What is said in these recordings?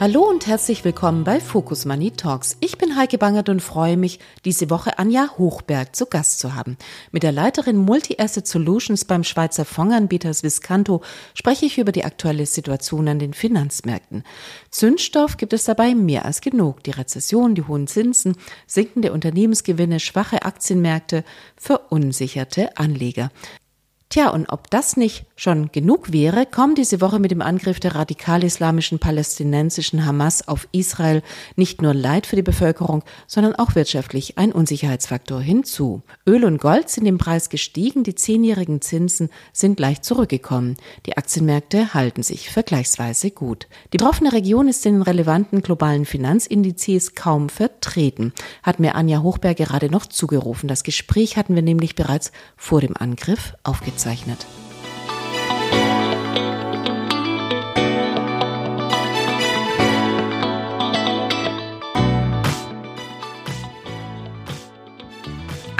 Hallo und herzlich willkommen bei Focus Money Talks. Ich bin Heike Bangert und freue mich, diese Woche Anja Hochberg zu Gast zu haben. Mit der Leiterin Multi-Asset Solutions beim Schweizer Fondsanbieter Swisscanto spreche ich über die aktuelle Situation an den Finanzmärkten. Zündstoff gibt es dabei mehr als genug. Die Rezession, die hohen Zinsen, sinkende Unternehmensgewinne, schwache Aktienmärkte, verunsicherte Anleger. Tja, und ob das nicht schon genug wäre, kommt diese Woche mit dem Angriff der radikal-islamischen palästinensischen Hamas auf Israel nicht nur Leid für die Bevölkerung, sondern auch wirtschaftlich ein Unsicherheitsfaktor hinzu. Öl und Gold sind im Preis gestiegen, die zehnjährigen Zinsen sind leicht zurückgekommen. Die Aktienmärkte halten sich vergleichsweise gut. Die betroffene Region ist in den relevanten globalen Finanzindizes kaum vertreten, hat mir Anja Hochberg gerade noch zugerufen. Das Gespräch hatten wir nämlich bereits vor dem Angriff aufgezeichnet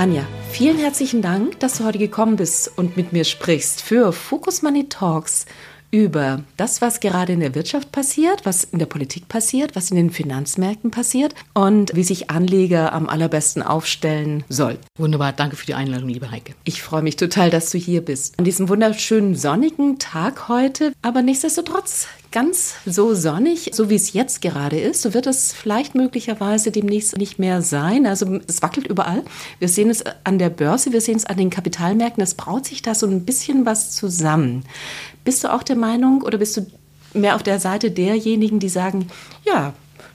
Anja, vielen herzlichen Dank, dass du heute gekommen bist und mit mir sprichst für Focus Money Talks über das, was gerade in der Wirtschaft passiert, was in der Politik passiert, was in den Finanzmärkten passiert und wie sich Anleger am allerbesten aufstellen soll. Wunderbar, danke für die Einladung, liebe Heike. Ich freue mich total, dass du hier bist. An diesem wunderschönen sonnigen Tag heute, aber nichtsdestotrotz ganz so sonnig, so wie es jetzt gerade ist, so wird es vielleicht möglicherweise demnächst nicht mehr sein. Also es wackelt überall. Wir sehen es an der Börse, wir sehen es an den Kapitalmärkten. Es braut sich da so ein bisschen was zusammen. Bist du auch der Meinung oder bist du mehr auf der Seite derjenigen, die sagen, ja,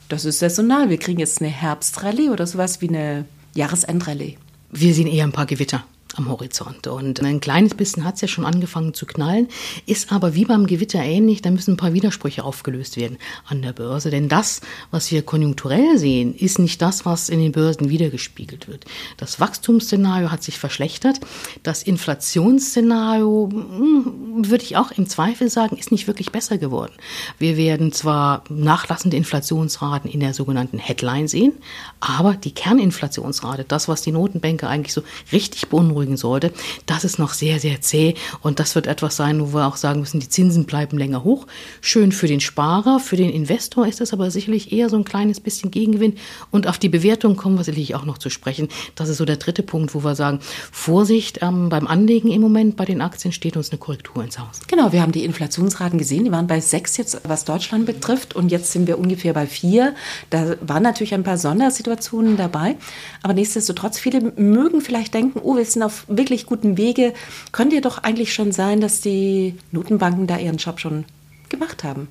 das ist saisonal, wir kriegen jetzt eine Herbstrallye oder sowas wie eine Jahresendrallye? Wir sehen eher ein paar Gewitter am Horizont. Und ein kleines bisschen hat es ja schon angefangen zu knallen, ist aber wie beim Gewitter ähnlich, da müssen ein paar Widersprüche aufgelöst werden an der Börse. Denn das, was wir konjunkturell sehen, ist nicht das, was in den Börsen wiedergespiegelt wird. Das Wachstumsszenario hat sich verschlechtert. Das Inflationsszenario, hm, würde ich auch im Zweifel sagen, ist nicht wirklich besser geworden. Wir werden zwar nachlassende Inflationsraten in der sogenannten Headline sehen, aber die Kerninflationsrate, das, was die Notenbanker eigentlich so richtig beunruhigt, beunruhigen sollte, das ist noch sehr, sehr zäh. Und das wird etwas sein, wo wir auch sagen müssen, die Zinsen bleiben länger hoch. Schön für den Sparer, für den Investor ist das aber sicherlich eher so ein kleines bisschen Gegengewinn. Und auf die Bewertung kommen wir sicherlich auch noch zu sprechen. Das ist so der dritte Punkt, wo wir sagen, Vorsicht ähm, beim Anlegen im Moment bei den Aktien steht uns eine Korrektur ins Haus. Genau, wir haben die Inflationsraten gesehen, die waren bei sechs jetzt, was Deutschland betrifft. Und jetzt sind wir ungefähr bei vier. Da waren natürlich ein paar Sondersituationen dabei. Aber nichtsdestotrotz, viele mögen vielleicht denken, oh, wir sind auf auf wirklich gutem Wege. Könnte ja doch eigentlich schon sein, dass die Notenbanken da ihren Job schon gemacht haben.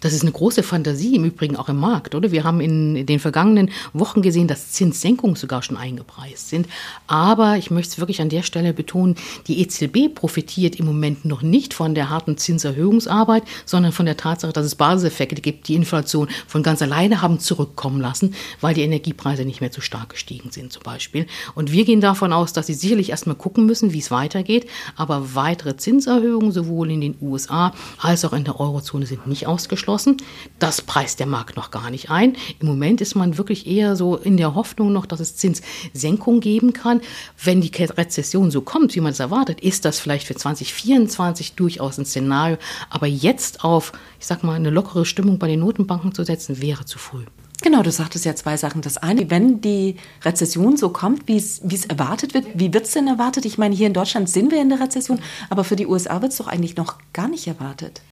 Das ist eine große Fantasie im Übrigen auch im Markt, oder? Wir haben in den vergangenen Wochen gesehen, dass Zinssenkungen sogar schon eingepreist sind. Aber ich möchte es wirklich an der Stelle betonen, die EZB profitiert im Moment noch nicht von der harten Zinserhöhungsarbeit, sondern von der Tatsache, dass es Basiseffekte gibt, die Inflation von ganz alleine haben zurückkommen lassen, weil die Energiepreise nicht mehr zu stark gestiegen sind zum Beispiel. Und wir gehen davon aus, dass sie sicherlich erstmal gucken müssen, wie es weitergeht. Aber weitere Zinserhöhungen sowohl in den USA als auch in der Eurozone sind nicht ausgeschlossen. Das preist der Markt noch gar nicht ein. Im Moment ist man wirklich eher so in der Hoffnung noch, dass es Zinssenkung geben kann. Wenn die Rezession so kommt, wie man es erwartet, ist das vielleicht für 2024 durchaus ein Szenario. Aber jetzt auf, ich sag mal, eine lockere Stimmung bei den Notenbanken zu setzen, wäre zu früh. Genau, du sagtest ja zwei Sachen. Das eine, wenn die Rezession so kommt, wie es erwartet wird, wie wird es denn erwartet? Ich meine, hier in Deutschland sind wir in der Rezession, aber für die USA wird es doch eigentlich noch gar nicht erwartet.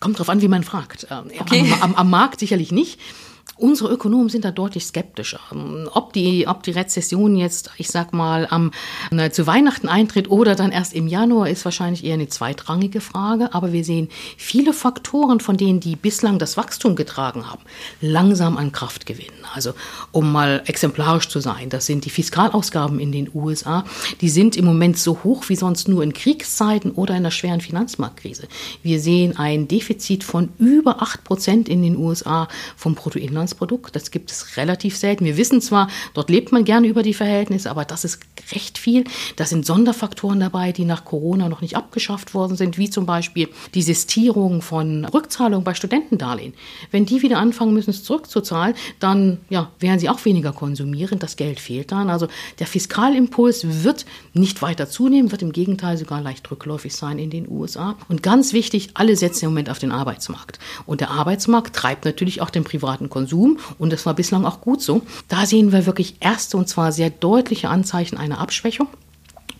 Kommt drauf an, wie man fragt. Ähm, okay. Am, am, am Markt sicherlich nicht. Unsere Ökonomen sind da deutlich skeptischer. Ob die, ob die Rezession jetzt, ich sag mal, am, na, zu Weihnachten eintritt oder dann erst im Januar, ist wahrscheinlich eher eine zweitrangige Frage. Aber wir sehen viele Faktoren, von denen die bislang das Wachstum getragen haben, langsam an Kraft gewinnen. Also, um mal exemplarisch zu sein, das sind die Fiskalausgaben in den USA. Die sind im Moment so hoch wie sonst nur in Kriegszeiten oder in der schweren Finanzmarktkrise. Wir sehen ein Defizit von über acht Prozent in den USA vom Bruttoinlandsprodukt Bruttoinlandsprodukt. Das gibt es relativ selten. Wir wissen zwar, dort lebt man gerne über die Verhältnisse, aber das ist recht viel. Da sind Sonderfaktoren dabei, die nach Corona noch nicht abgeschafft worden sind, wie zum Beispiel die Sistierung von Rückzahlungen bei Studentendarlehen. Wenn die wieder anfangen müssen, es zurückzuzahlen, dann ja, werden sie auch weniger konsumieren. Das Geld fehlt dann. Also der Fiskalimpuls wird nicht weiter zunehmen, wird im Gegenteil sogar leicht rückläufig sein in den USA. Und ganz wichtig, alle setzen im Moment auf den Arbeitsmarkt. Und der Arbeitsmarkt treibt natürlich auch den privaten Konsum. Und das war bislang auch gut so. Da sehen wir wirklich erste und zwar sehr deutliche Anzeichen einer Abschwächung.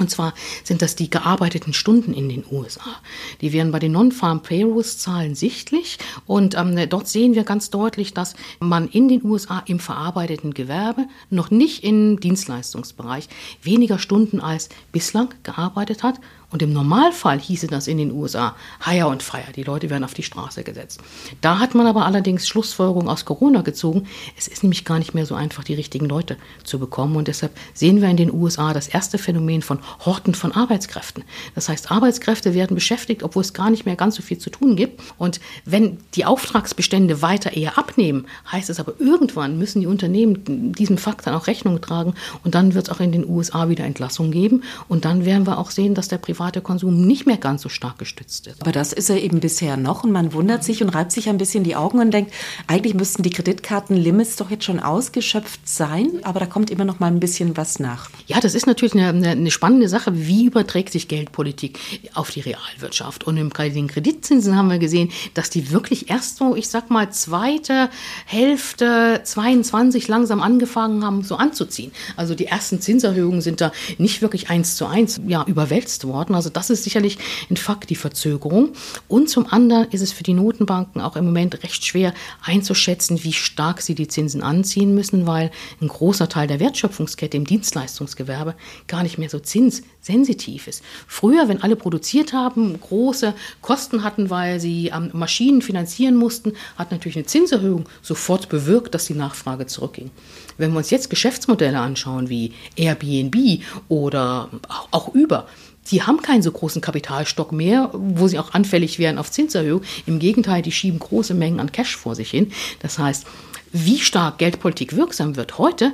Und zwar sind das die gearbeiteten Stunden in den USA. Die werden bei den Non-Farm Payrolls-Zahlen sichtlich. Und ähm, dort sehen wir ganz deutlich, dass man in den USA im verarbeiteten Gewerbe noch nicht im Dienstleistungsbereich weniger Stunden als bislang gearbeitet hat und im Normalfall hieße das in den USA Hire und Fire. Die Leute werden auf die Straße gesetzt. Da hat man aber allerdings Schlussfolgerungen aus Corona gezogen. Es ist nämlich gar nicht mehr so einfach, die richtigen Leute zu bekommen. Und deshalb sehen wir in den USA das erste Phänomen von Horten von Arbeitskräften. Das heißt, Arbeitskräfte werden beschäftigt, obwohl es gar nicht mehr ganz so viel zu tun gibt. Und wenn die Auftragsbestände weiter eher abnehmen, heißt es aber irgendwann müssen die Unternehmen diesem Fakt dann auch Rechnung tragen. Und dann wird es auch in den USA wieder Entlassungen geben. Und dann werden wir auch sehen, dass der Privat private Konsum nicht mehr ganz so stark gestützt ist. Aber das ist er eben bisher noch und man wundert sich und reibt sich ein bisschen die Augen und denkt, eigentlich müssten die Kreditkartenlimits doch jetzt schon ausgeschöpft sein, aber da kommt immer noch mal ein bisschen was nach. Ja, das ist natürlich eine, eine spannende Sache. Wie überträgt sich Geldpolitik auf die Realwirtschaft? Und im, bei den Kreditzinsen haben wir gesehen, dass die wirklich erst so, ich sag mal, zweite Hälfte 22 langsam angefangen haben, so anzuziehen. Also die ersten Zinserhöhungen sind da nicht wirklich eins zu eins ja, überwälzt worden Notenbanken. Also das ist sicherlich ein Fakt, die Verzögerung. Und zum anderen ist es für die Notenbanken auch im Moment recht schwer einzuschätzen, wie stark sie die Zinsen anziehen müssen, weil ein großer Teil der Wertschöpfungskette im Dienstleistungsgewerbe gar nicht mehr so zinssensitiv ist. Früher, wenn alle produziert haben, große Kosten hatten, weil sie ähm, Maschinen finanzieren mussten, hat natürlich eine Zinserhöhung sofort bewirkt, dass die Nachfrage zurückging. Wenn wir uns jetzt Geschäftsmodelle anschauen wie Airbnb oder auch Uber, die haben keinen so großen Kapitalstock mehr, wo sie auch anfällig wären auf Zinserhöhung. Im Gegenteil, die schieben große Mengen an Cash vor sich hin. Das heißt, wie stark Geldpolitik wirksam wird heute,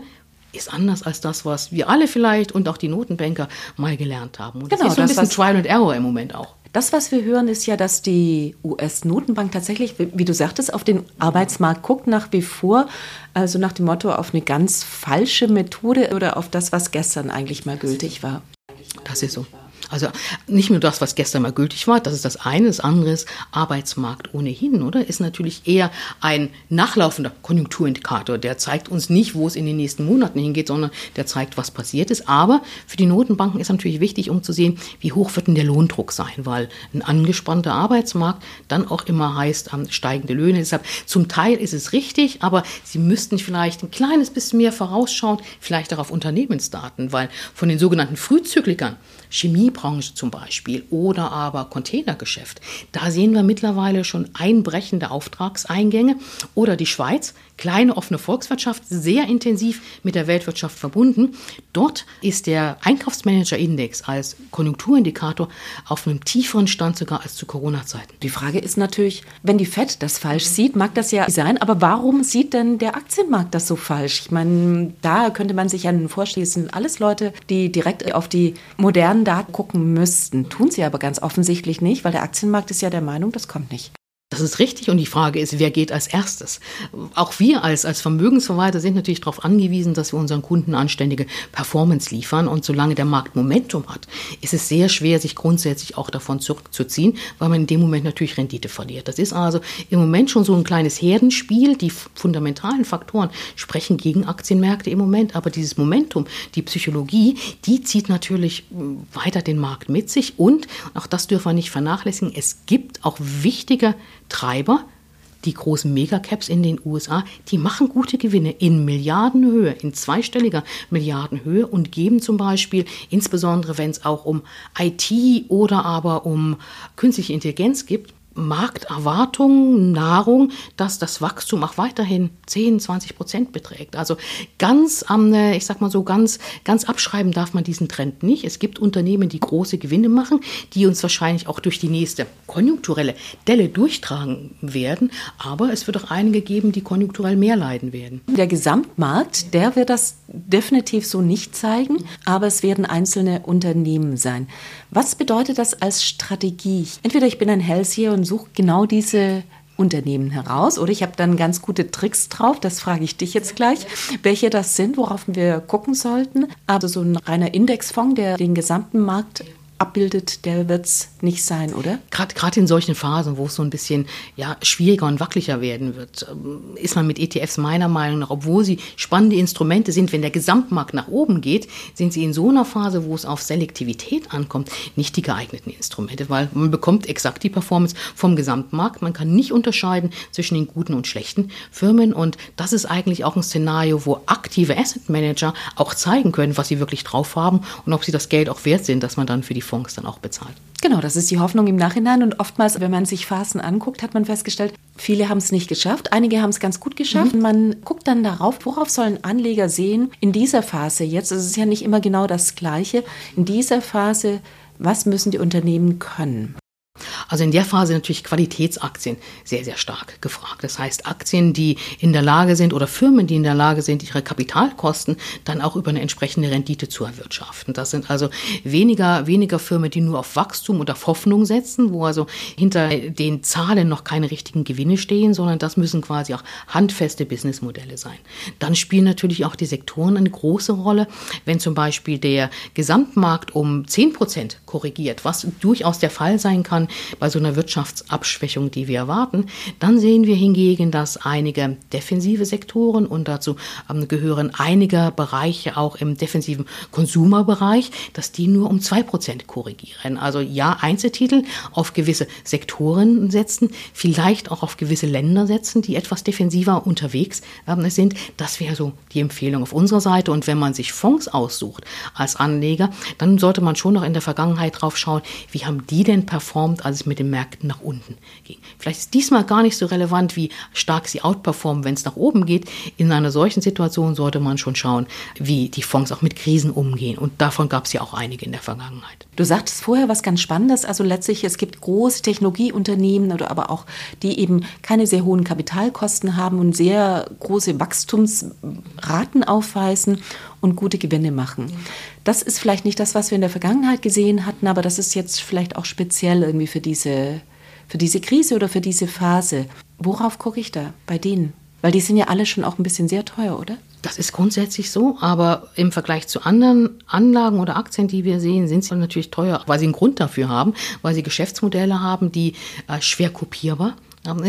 ist anders als das, was wir alle vielleicht und auch die Notenbanker mal gelernt haben. Und genau, das ist so ein das, bisschen Trial and Error im Moment auch. Das, was wir hören, ist ja, dass die US-Notenbank tatsächlich, wie du sagtest, auf den Arbeitsmarkt guckt nach wie vor, also nach dem Motto auf eine ganz falsche Methode oder auf das, was gestern eigentlich mal gültig war. Das ist so. Also nicht nur das, was gestern mal gültig war, das ist das eine. Das andere ist Arbeitsmarkt ohnehin, oder? Ist natürlich eher ein nachlaufender Konjunkturindikator. Der zeigt uns nicht, wo es in den nächsten Monaten hingeht, sondern der zeigt, was passiert ist. Aber für die Notenbanken ist natürlich wichtig, um zu sehen, wie hoch wird denn der Lohndruck sein, weil ein angespannter Arbeitsmarkt dann auch immer heißt um, steigende Löhne. Deshalb zum Teil ist es richtig, aber sie müssten vielleicht ein kleines bisschen mehr vorausschauen, vielleicht auch auf Unternehmensdaten, weil von den sogenannten Frühzyklikern Chemiebranche zum Beispiel oder aber Containergeschäft. Da sehen wir mittlerweile schon einbrechende Auftragseingänge oder die Schweiz kleine offene Volkswirtschaft, sehr intensiv mit der Weltwirtschaft verbunden. Dort ist der Einkaufsmanager-Index als Konjunkturindikator auf einem tieferen Stand sogar als zu Corona-Zeiten. Die Frage ist natürlich, wenn die FED das falsch sieht, mag das ja sein, aber warum sieht denn der Aktienmarkt das so falsch? Ich meine, da könnte man sich ja vorstellen, es sind alles Leute, die direkt auf die modernen Daten gucken müssten. Tun sie aber ganz offensichtlich nicht, weil der Aktienmarkt ist ja der Meinung, das kommt nicht. Das ist richtig und die Frage ist, wer geht als erstes? Auch wir als, als Vermögensverwalter sind natürlich darauf angewiesen, dass wir unseren Kunden anständige Performance liefern und solange der Markt Momentum hat, ist es sehr schwer, sich grundsätzlich auch davon zurückzuziehen, weil man in dem Moment natürlich Rendite verliert. Das ist also im Moment schon so ein kleines Herdenspiel. Die fundamentalen Faktoren sprechen gegen Aktienmärkte im Moment, aber dieses Momentum, die Psychologie, die zieht natürlich weiter den Markt mit sich und auch das dürfen wir nicht vernachlässigen. Es gibt auch wichtige Treiber, die großen Megacaps in den USA, die machen gute Gewinne in Milliardenhöhe, in zweistelliger Milliardenhöhe und geben zum Beispiel, insbesondere wenn es auch um IT oder aber um künstliche Intelligenz gibt, Markterwartung, Nahrung, dass das Wachstum auch weiterhin 10, 20 Prozent beträgt. Also ganz am, ich sag mal so, ganz, ganz abschreiben darf man diesen Trend nicht. Es gibt Unternehmen, die große Gewinne machen, die uns wahrscheinlich auch durch die nächste konjunkturelle Delle durchtragen werden. Aber es wird auch einige geben, die konjunkturell mehr leiden werden. Der Gesamtmarkt, der wird das definitiv so nicht zeigen, aber es werden einzelne Unternehmen sein. Was bedeutet das als Strategie? Entweder ich bin ein Hellseher und suche genau diese Unternehmen heraus oder ich habe dann ganz gute Tricks drauf, das frage ich dich jetzt gleich, welche das sind, worauf wir gucken sollten. Also so ein reiner Indexfonds, der den gesamten Markt abbildet, der wird es nicht sein, oder? Gerade in solchen Phasen, wo es so ein bisschen ja, schwieriger und wackeliger werden wird, ähm, ist man mit ETFs meiner Meinung nach, obwohl sie spannende Instrumente sind, wenn der Gesamtmarkt nach oben geht, sind sie in so einer Phase, wo es auf Selektivität ankommt, nicht die geeigneten Instrumente, weil man bekommt exakt die Performance vom Gesamtmarkt. Man kann nicht unterscheiden zwischen den guten und schlechten Firmen und das ist eigentlich auch ein Szenario, wo aktive Asset Manager auch zeigen können, was sie wirklich drauf haben und ob sie das Geld auch wert sind, dass man dann für die Fonds dann auch bezahlt. Genau, das ist die Hoffnung im Nachhinein. Und oftmals, wenn man sich Phasen anguckt, hat man festgestellt, viele haben es nicht geschafft, einige haben es ganz gut geschafft. Mhm. Man guckt dann darauf, worauf sollen Anleger sehen in dieser Phase jetzt. Es ist ja nicht immer genau das Gleiche. In dieser Phase, was müssen die Unternehmen können? Also in der Phase natürlich Qualitätsaktien sehr, sehr stark gefragt. Das heißt Aktien, die in der Lage sind oder Firmen, die in der Lage sind, ihre Kapitalkosten dann auch über eine entsprechende Rendite zu erwirtschaften. Das sind also weniger, weniger Firmen, die nur auf Wachstum und auf Hoffnung setzen, wo also hinter den Zahlen noch keine richtigen Gewinne stehen, sondern das müssen quasi auch handfeste Businessmodelle sein. Dann spielen natürlich auch die Sektoren eine große Rolle. Wenn zum Beispiel der Gesamtmarkt um 10 Prozent korrigiert, was durchaus der Fall sein kann, bei so einer Wirtschaftsabschwächung, die wir erwarten. Dann sehen wir hingegen, dass einige defensive Sektoren und dazu ähm, gehören einige Bereiche auch im defensiven Konsumerbereich, dass die nur um zwei Prozent korrigieren. Also ja, Einzeltitel auf gewisse Sektoren setzen, vielleicht auch auf gewisse Länder setzen, die etwas defensiver unterwegs ähm, sind. Das wäre so die Empfehlung auf unserer Seite. Und wenn man sich Fonds aussucht als Anleger, dann sollte man schon noch in der Vergangenheit drauf schauen, wie haben die denn performt, als es mit den Märkten nach unten ging. Vielleicht ist diesmal gar nicht so relevant, wie stark sie outperformen, wenn es nach oben geht. In einer solchen Situation sollte man schon schauen, wie die Fonds auch mit Krisen umgehen. Und davon gab es ja auch einige in der Vergangenheit. Du sagtest vorher was ganz Spannendes. Also letztlich, es gibt große Technologieunternehmen oder aber auch, die eben keine sehr hohen Kapitalkosten haben und sehr große Wachstumsraten aufweisen und gute Gewinne machen. Das ist vielleicht nicht das, was wir in der Vergangenheit gesehen hatten, aber das ist jetzt vielleicht auch speziell irgendwie für diese, für diese Krise oder für diese Phase. Worauf gucke ich da bei denen? Weil die sind ja alle schon auch ein bisschen sehr teuer, oder? Das ist grundsätzlich so, aber im Vergleich zu anderen Anlagen oder Aktien, die wir sehen, sind sie natürlich teuer, weil sie einen Grund dafür haben, weil sie Geschäftsmodelle haben, die äh, schwer kopierbar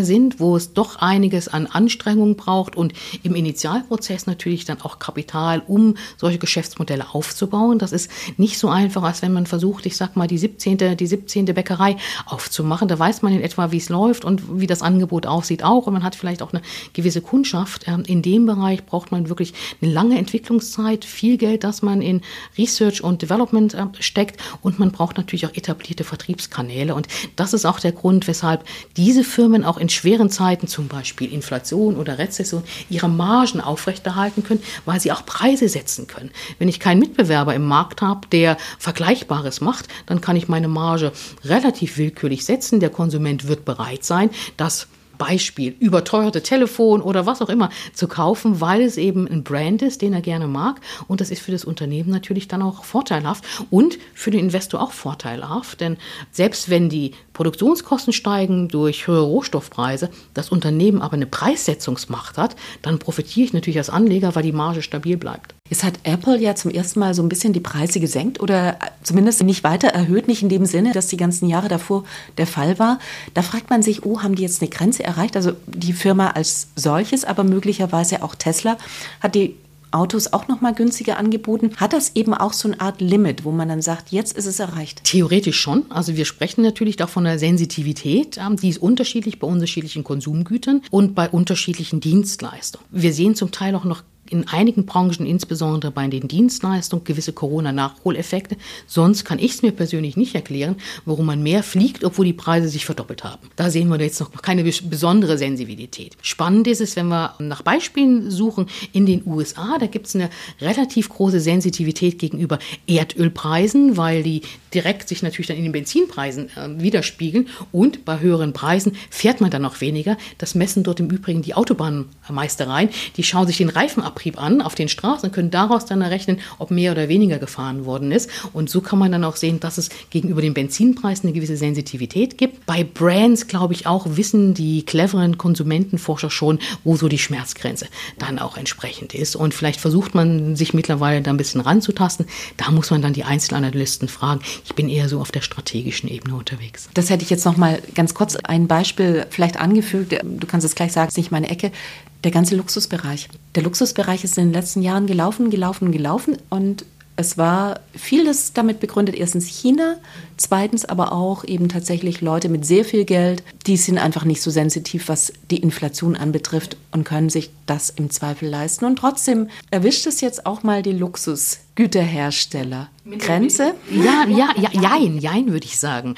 sind, wo es doch einiges an Anstrengung braucht und im Initialprozess natürlich dann auch Kapital, um solche Geschäftsmodelle aufzubauen. Das ist nicht so einfach, als wenn man versucht, ich sag mal, die 17. die 17. Bäckerei aufzumachen. Da weiß man in etwa, wie es läuft und wie das Angebot aussieht auch und man hat vielleicht auch eine gewisse Kundschaft. Ähm, in dem Bereich braucht man wirklich eine lange Entwicklungszeit, viel Geld, das man in Research und Development ähm, steckt und man braucht natürlich auch etablierte Vertriebskanäle und das ist auch der Grund, weshalb diese Firmen auch in schweren Zeiten, zum Beispiel Inflation oder Rezession, ihre Margen aufrechterhalten können, weil sie auch Preise setzen können. Wenn ich keinen Mitbewerber im Markt habe, der Vergleichbares macht, dann kann ich meine Marge relativ willkürlich setzen. Der Konsument wird bereit sein, das Beispiel überteuerte Telefon oder was auch immer zu kaufen, weil es eben ein Brand ist, den er gerne mag. Und das ist für das Unternehmen natürlich dann auch vorteilhaft und für den Investor auch vorteilhaft. Denn selbst wenn die Produktionskosten steigen durch höhere Rohstoffpreise, das Unternehmen aber eine Preissetzungsmacht hat, dann profitiere ich natürlich als Anleger, weil die Marge stabil bleibt. Jetzt hat Apple ja zum ersten Mal so ein bisschen die Preise gesenkt oder zumindest nicht weiter erhöht, nicht in dem Sinne, dass die ganzen Jahre davor der Fall war. Da fragt man sich, oh, haben die jetzt eine Grenze erreicht? Also die Firma als solches, aber möglicherweise auch Tesla hat die Autos auch noch mal günstiger angeboten. Hat das eben auch so eine Art Limit, wo man dann sagt, jetzt ist es erreicht? Theoretisch schon. Also wir sprechen natürlich auch von der Sensitivität. Ähm, die ist unterschiedlich bei unterschiedlichen Konsumgütern und bei unterschiedlichen Dienstleistungen. Wir sehen zum Teil auch noch in einigen Branchen, insbesondere bei den Dienstleistungen, gewisse Corona-Nachholeffekte. Sonst kann ich es mir persönlich nicht erklären, warum man mehr fliegt, obwohl die Preise sich verdoppelt haben. Da sehen wir jetzt noch keine besondere Sensibilität. Spannend ist es, wenn wir nach Beispielen suchen, in den USA, da gibt es eine relativ große Sensitivität gegenüber Erdölpreisen, weil die direkt sich natürlich dann in den Benzinpreisen äh, widerspiegeln und bei höheren Preisen fährt man dann noch weniger. Das messen dort im Übrigen die Autobahnmeistereien. Die schauen sich den Reifenabrieb an auf den Straßen und können daraus dann errechnen, ob mehr oder weniger gefahren worden ist. Und so kann man dann auch sehen, dass es gegenüber den Benzinpreisen eine gewisse Sensitivität gibt. Bei Brands, glaube ich, auch wissen die cleveren Konsumentenforscher schon, wo so die Schmerzgrenze dann auch entsprechend ist. Und vielleicht versucht man sich mittlerweile da ein bisschen ranzutasten. Da muss man dann die Einzelanalysten fragen. Ich bin eher so auf der strategischen Ebene unterwegs. Das hätte ich jetzt noch mal ganz kurz ein Beispiel vielleicht angefügt. Du kannst es gleich sagen, es ist nicht meine Ecke. Der ganze Luxusbereich. Der Luxusbereich ist in den letzten Jahren gelaufen, gelaufen, gelaufen und es war vieles damit begründet, erstens China, zweitens aber auch eben tatsächlich Leute mit sehr viel Geld, die sind einfach nicht so sensitiv, was die Inflation anbetrifft und können sich das im Zweifel leisten. Und trotzdem erwischt es jetzt auch mal die Luxusgüterhersteller. Grenze? Ja, ja, ja, jein, jein würde ich sagen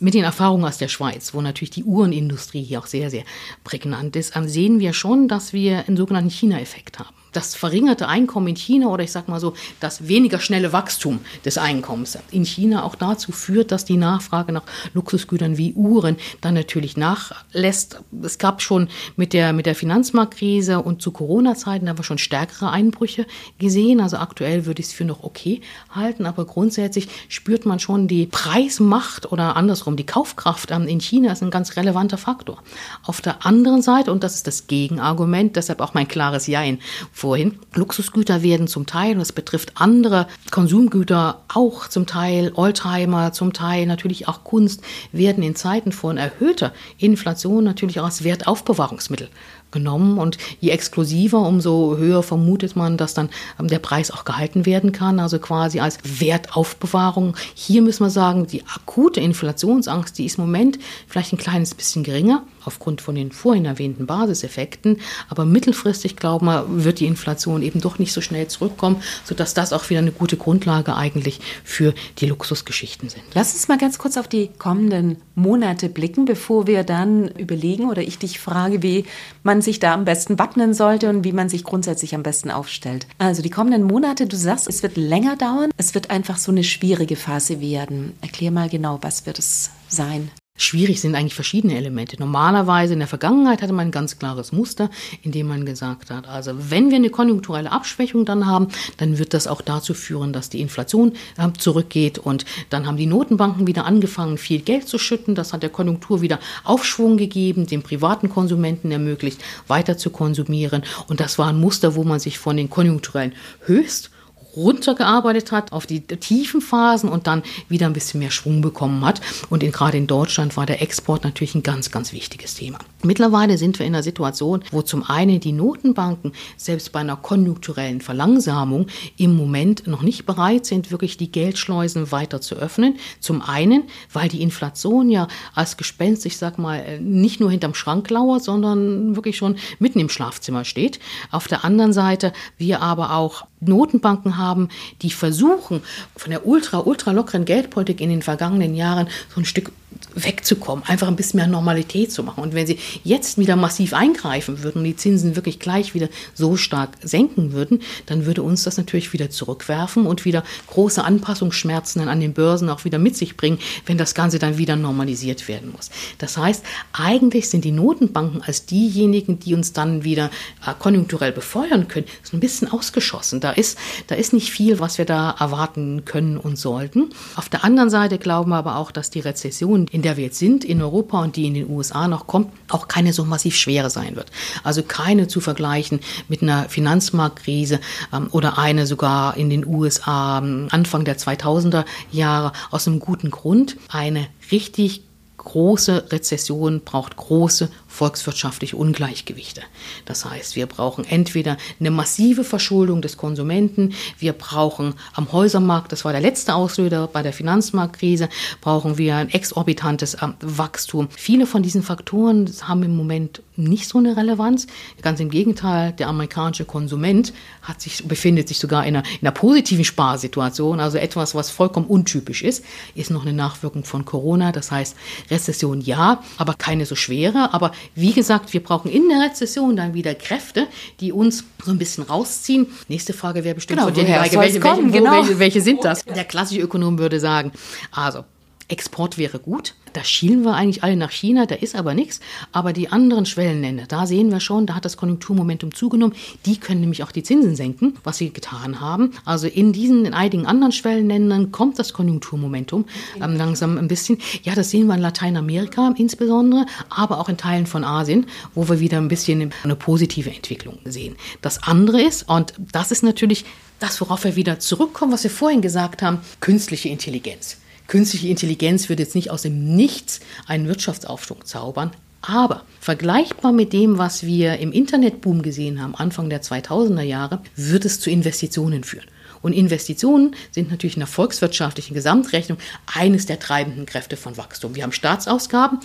mit den Erfahrungen aus der Schweiz, wo natürlich die Uhrenindustrie hier auch sehr, sehr prägnant ist, sehen wir schon, dass wir einen sogenannten China-Effekt haben das verringerte Einkommen in China oder ich sage mal so, das weniger schnelle Wachstum des Einkommens in China auch dazu führt, dass die Nachfrage nach Luxusgütern wie Uhren dann natürlich nachlässt. Es gab schon mit der, mit der Finanzmarktkrise und zu Corona-Zeiten haben wir schon stärkere Einbrüche gesehen. Also aktuell würde ich es für noch okay halten, aber grundsätzlich spürt man schon die Preismacht oder andersrum die Kaufkraft in China ist ein ganz relevanter Faktor. Auf der anderen Seite, und das ist das Gegenargument, deshalb auch mein klares Jein, vorhin. Luxusgüter werden zum Teil, und es betrifft andere Konsumgüter auch zum Teil, Oldtimer zum Teil, natürlich auch Kunst, werden in Zeiten von erhöhter Inflation natürlich auch als Wertaufbewahrungsmittel genommen und je exklusiver, umso höher vermutet man, dass dann ähm, der Preis auch gehalten werden kann, also quasi als Wertaufbewahrung. Hier müssen wir sagen, die akute Inflationsangst, die ist im Moment vielleicht ein kleines bisschen geringer aufgrund von den vorhin erwähnten Basiseffekten, aber mittelfristig glauben wir, wird die Inflation eben doch nicht so schnell zurückkommen, sodass das auch wieder eine gute Grundlage eigentlich für die Luxusgeschichten sind. Lass uns mal ganz kurz auf die kommenden Monate blicken, bevor wir dann überlegen oder ich dich frage, wie man sich da am besten wappnen sollte und wie man sich grundsätzlich am besten aufstellt. Also die kommenden Monate, du sagst, es wird länger dauern, es wird einfach so eine schwierige Phase werden. Erklär mal genau, was wird es sein? Schwierig sind eigentlich verschiedene Elemente. Normalerweise in der Vergangenheit hatte man ein ganz klares Muster, in dem man gesagt hat, also wenn wir eine konjunkturelle Abschwächung dann haben, dann wird das auch dazu führen, dass die Inflation äh, zurückgeht und dann haben die Notenbanken wieder angefangen, viel Geld zu schütten. Das hat der Konjunktur wieder Aufschwung gegeben, den privaten Konsumenten ermöglicht, weiter zu konsumieren. Und das war ein Muster, wo man sich von den konjunkturellen Höchst- runtergearbeitet hat auf die tiefen Phasen und dann wieder ein bisschen mehr Schwung bekommen hat. Und in, gerade in Deutschland war der Export natürlich ein ganz, ganz wichtiges Thema. Mittlerweile sind wir in einer Situation, wo zum einen die Notenbanken selbst bei einer konjunkturellen Verlangsamung im Moment noch nicht bereit sind, wirklich die Geldschleusen weiter zu öffnen. Zum einen, weil die Inflation ja als Gespenst, ich sag mal, nicht nur hinterm Schrank lauert, sondern wirklich schon mitten im Schlafzimmer steht. Auf der anderen Seite wir aber auch Notenbanken haben, die versuchen, von der ultra, ultra lockeren Geldpolitik in den vergangenen Jahren so ein Stück wegzukommen, einfach ein bisschen mehr Normalität zu machen. Und wenn sie jetzt wieder massiv eingreifen würden und die Zinsen wirklich gleich wieder so stark senken würden, dann würde uns das natürlich wieder zurückwerfen und wieder große Anpassungsschmerzen an den Börsen auch wieder mit sich bringen, wenn das Ganze dann wieder normalisiert werden muss. Das heißt, eigentlich sind die Notenbanken als diejenigen, die uns dann wieder äh, konjunkturell befeuern können, so ein bisschen ausgeschossen. Da ist, da ist nicht viel, was wir da erwarten können und sollten. Auf der anderen Seite glauben wir aber auch, dass die Rezession, in der wir jetzt sind, in Europa und die in den USA noch kommt, auch keine so massiv schwere sein wird. Also keine zu vergleichen mit einer Finanzmarktkrise ähm, oder eine sogar in den USA ähm, Anfang der 2000er Jahre aus einem guten Grund. Eine richtig große Rezession braucht große volkswirtschaftliche Ungleichgewichte. Das heißt, wir brauchen entweder eine massive Verschuldung des Konsumenten, wir brauchen am Häusermarkt, das war der letzte Auslöser bei der Finanzmarktkrise, brauchen wir ein exorbitantes ähm, Wachstum. Viele von diesen Faktoren haben im Moment nicht so eine Relevanz. Ganz im Gegenteil, der amerikanische Konsument hat sich, befindet sich sogar in einer, in einer positiven Sparsituation, also etwas, was vollkommen untypisch ist, ist noch eine Nachwirkung von Corona. Das heißt, Rezession ja, aber keine so schwere. Aber wie gesagt, wir brauchen in der Rezession dann wieder Kräfte, die uns so ein bisschen rausziehen. Nächste Frage wäre bestimmt genau, von dir, welche, welche, genau. welche, welche sind das? Der klassische Ökonom würde sagen, also Export wäre gut. Da schielen wir eigentlich alle nach China, da ist aber nichts. Aber die anderen Schwellenländer, da sehen wir schon, da hat das Konjunkturmomentum zugenommen. Die können nämlich auch die Zinsen senken, was sie getan haben. Also in diesen, in einigen anderen Schwellenländern kommt das Konjunkturmomentum ähm, langsam ein bisschen. Ja, das sehen wir in Lateinamerika insbesondere, aber auch in Teilen von Asien, wo wir wieder ein bisschen eine positive Entwicklung sehen. Das andere ist, und das ist natürlich das, worauf wir wieder zurückkommen, was wir vorhin gesagt haben, künstliche Intelligenz. Künstliche Intelligenz wird jetzt nicht aus dem Nichts einen Wirtschaftsaufschwung zaubern, aber vergleichbar mit dem, was wir im Internetboom gesehen haben, Anfang der 2000er Jahre, wird es zu Investitionen führen. Und Investitionen sind natürlich in der volkswirtschaftlichen Gesamtrechnung eines der treibenden Kräfte von Wachstum. Wir haben Staatsausgaben,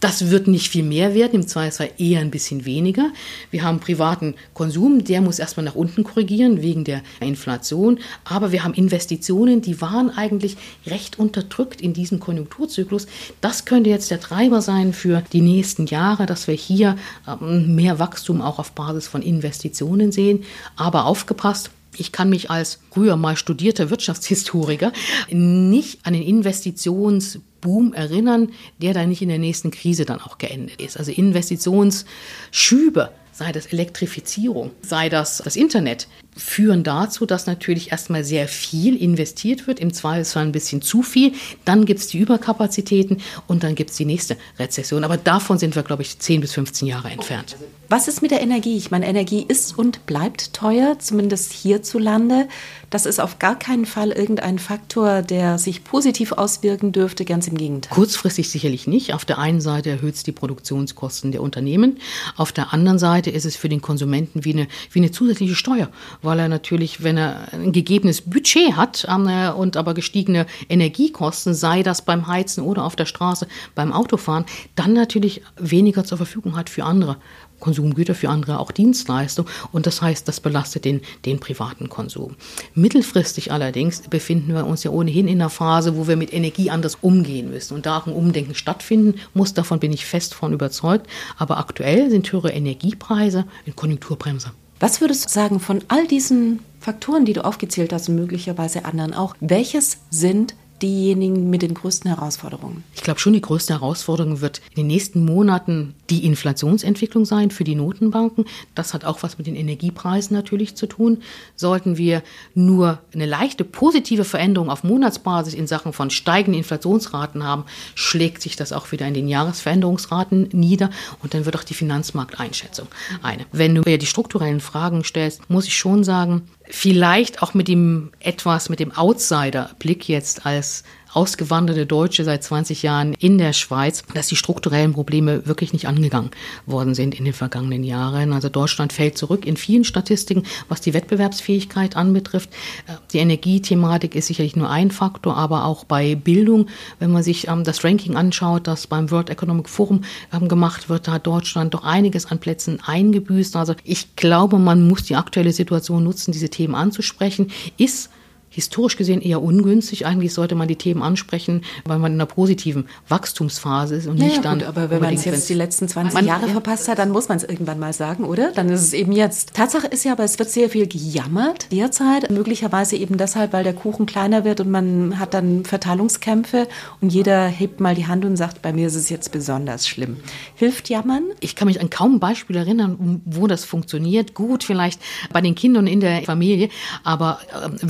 das wird nicht viel mehr werden, im Zweifelsfall eher ein bisschen weniger. Wir haben privaten Konsum, der muss erstmal nach unten korrigieren wegen der Inflation. Aber wir haben Investitionen, die waren eigentlich recht unterdrückt in diesem Konjunkturzyklus. Das könnte jetzt der Treiber sein für die nächsten Jahre, dass wir hier ähm, mehr Wachstum auch auf Basis von Investitionen sehen. Aber aufgepasst, ich kann mich als früher mal studierter Wirtschaftshistoriker nicht an den Investitionsboom erinnern, der dann nicht in der nächsten Krise dann auch geendet ist. Also Investitionsschübe sei das Elektrifizierung, sei das das Internet, führen dazu, dass natürlich erstmal sehr viel investiert wird, im Zweifelsfall ein bisschen zu viel. Dann gibt es die Überkapazitäten und dann gibt es die nächste Rezession. Aber davon sind wir, glaube ich, 10 bis 15 Jahre entfernt. Was ist mit der Energie? Ich meine, Energie ist und bleibt teuer, zumindest hierzulande. Das ist auf gar keinen Fall irgendein Faktor, der sich positiv auswirken dürfte, ganz im Gegenteil. Kurzfristig sicherlich nicht. Auf der einen Seite erhöht es die Produktionskosten der Unternehmen. Auf der anderen Seite ist es für den Konsumenten wie eine, wie eine zusätzliche Steuer, weil er natürlich, wenn er ein gegebenes Budget hat äh, und aber gestiegene Energiekosten, sei das beim Heizen oder auf der Straße beim Autofahren, dann natürlich weniger zur Verfügung hat für andere Konsumgüter, für andere auch Dienstleistungen. Und das heißt, das belastet den, den privaten Konsum. Mittelfristig allerdings befinden wir uns ja ohnehin in einer Phase, wo wir mit Energie anders umgehen müssen. Und da auch ein Umdenken stattfinden muss, davon bin ich fest von überzeugt. Aber aktuell sind höhere Energiepreise eine Konjunkturbremse. Was würdest du sagen von all diesen Faktoren, die du aufgezählt hast und möglicherweise anderen auch, welches sind diejenigen mit den größten Herausforderungen? Ich glaube schon, die größte Herausforderung wird in den nächsten Monaten die Inflationsentwicklung sein für die Notenbanken. Das hat auch was mit den Energiepreisen natürlich zu tun. Sollten wir nur eine leichte positive Veränderung auf Monatsbasis in Sachen von steigenden Inflationsraten haben, schlägt sich das auch wieder in den Jahresveränderungsraten nieder und dann wird auch die Finanzmarkteinschätzung eine. Wenn du mir die strukturellen Fragen stellst, muss ich schon sagen, vielleicht auch mit dem etwas, mit dem Outsider-Blick jetzt als ausgewanderte Deutsche seit 20 Jahren in der Schweiz, dass die strukturellen Probleme wirklich nicht angegangen worden sind in den vergangenen Jahren. Also Deutschland fällt zurück in vielen Statistiken, was die Wettbewerbsfähigkeit anbetrifft. Äh, die Energiethematik ist sicherlich nur ein Faktor, aber auch bei Bildung, wenn man sich ähm, das Ranking anschaut, das beim World Economic Forum ähm, gemacht wird, da hat Deutschland doch einiges an Plätzen eingebüßt. Also ich glaube, man muss die aktuelle Situation nutzen, diese Themen anzusprechen. Ist historisch gesehen eher ungünstig. Eigentlich sollte man die Themen ansprechen, weil man in einer positiven Wachstumsphase ist und nicht ja, dann. Gut, aber wenn man es jetzt die letzten 20 man, Jahre ja. verpasst hat, dann muss man es irgendwann mal sagen, oder? Dann ist es eben jetzt. Tatsache ist ja, aber es wird sehr viel gejammert derzeit. Möglicherweise eben deshalb, weil der Kuchen kleiner wird und man hat dann Verteilungskämpfe und jeder hebt mal die Hand und sagt, bei mir ist es jetzt besonders schlimm. Hilft Jammern? Ich kann mich an kaum ein Beispiel erinnern, wo das funktioniert. Gut, vielleicht bei den Kindern in der Familie, aber äh,